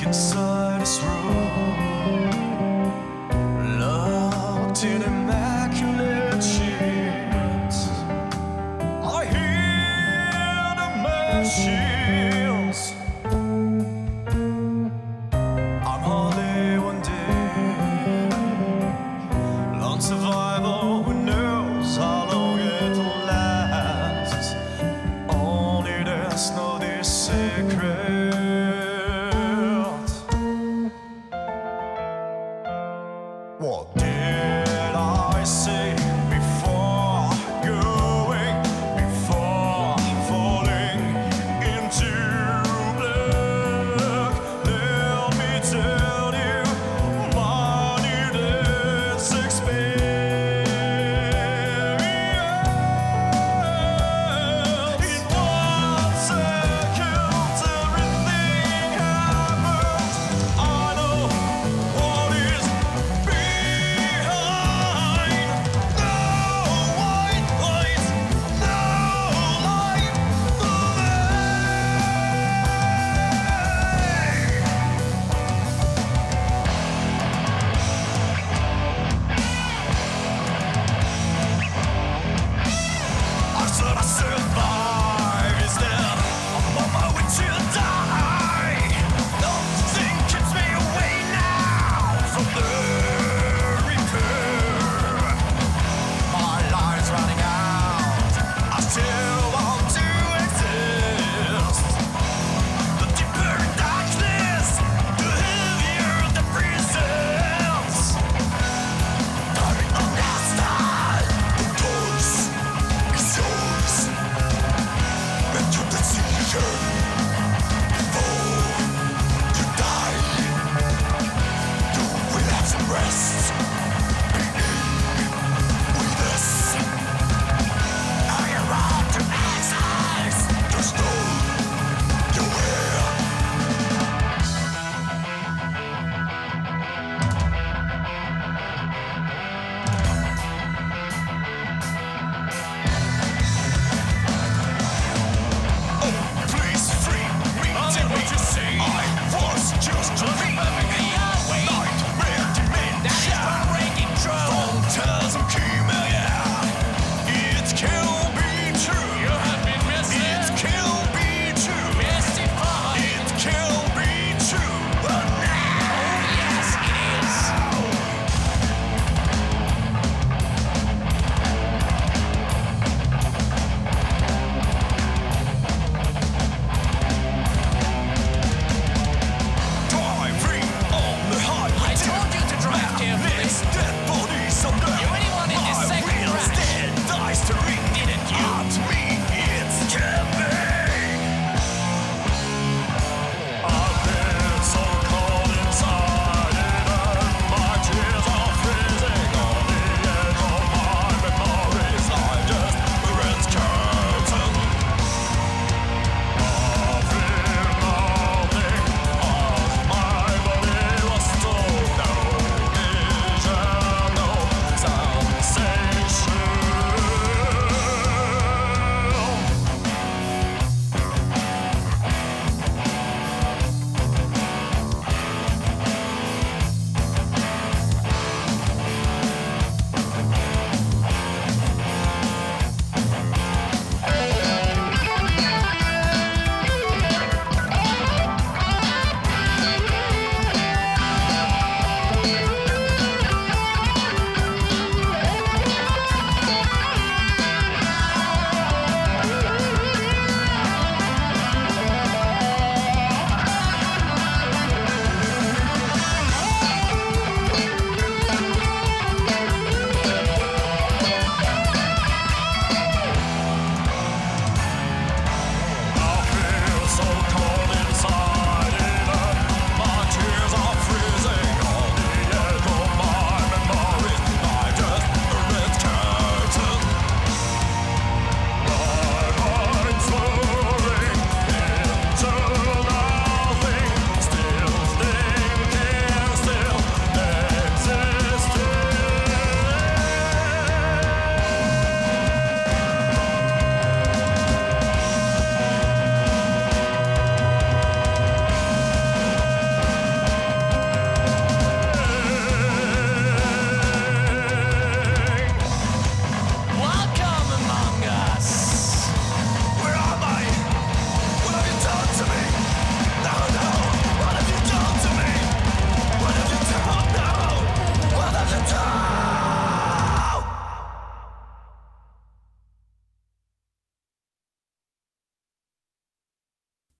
Stuck inside promises.